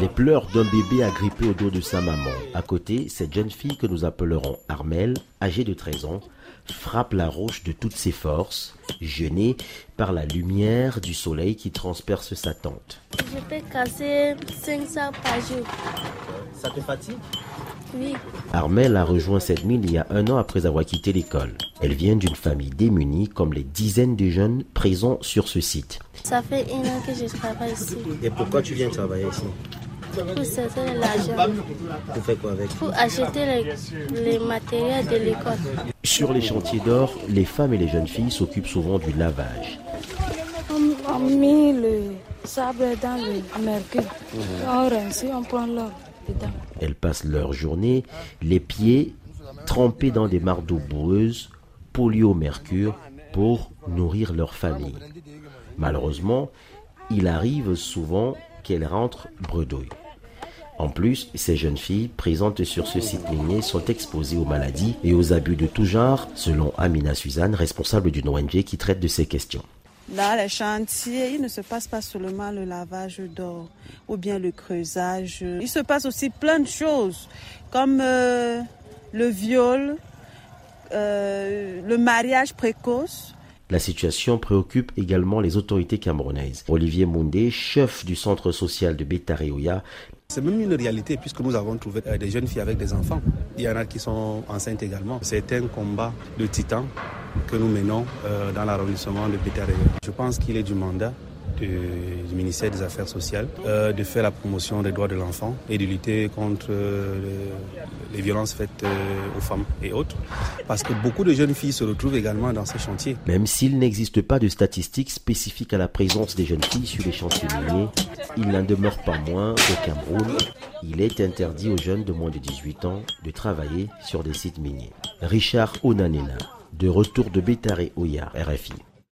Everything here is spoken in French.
Les pleurs d'un bébé agrippé au dos de sa maman. À côté, cette jeune fille que nous appellerons Armel, âgée de 13 ans, frappe la roche de toutes ses forces, gênée par la lumière du soleil qui transperce sa tente. Je peux casser 500 par jour. Ça te fatigue? Oui. Armel a rejoint cette mine il y a un an après avoir quitté l'école. Elle vient d'une famille démunie comme les dizaines de jeunes présents sur ce site. Ça fait un an que je travaille ici. Et pourquoi tu viens travailler ici? Pour sortir l'argent. Tu fais quoi avec? Pour acheter les, les matériels de l'école. Sur les chantiers d'or, les femmes et les jeunes filles s'occupent souvent du lavage. On mis le sable dans le mercure. On rince, on prend l'or dedans. Elles passent leur journée les pieds trempés dans des mares d'eau polies au mercure, pour nourrir leur famille. Malheureusement, il arrive souvent qu'elles rentrent bredouilles. En plus, ces jeunes filles présentes sur ce site minier sont exposées aux maladies et aux abus de tout genre, selon Amina Suzanne, responsable d'une ONG qui traite de ces questions. Dans les chantiers, il ne se passe pas seulement le lavage d'or ou bien le creusage. Il se passe aussi plein de choses comme euh, le viol, euh, le mariage précoce. La situation préoccupe également les autorités camerounaises. Olivier Moundé, chef du centre social de Betareoya, c'est même une réalité puisque nous avons trouvé euh, des jeunes filles avec des enfants. Il y en a qui sont enceintes également. C'est un combat de titan que nous menons euh, dans l'arrondissement de Pétaré. Je pense qu'il est du mandat du ministère des Affaires sociales euh, de faire la promotion des droits de l'enfant et de lutter contre les violences faites aux femmes et autres. Parce que beaucoup de jeunes filles se retrouvent également dans ces chantiers. Même s'il n'existe pas de statistiques spécifiques à la présence des jeunes filles sur les chantiers miniers, il n'en demeure pas moins qu'au Cameroun, il est interdit aux jeunes de moins de 18 ans de travailler sur des sites miniers. Richard Onanena, de retour de Bétaré Oya, RFI.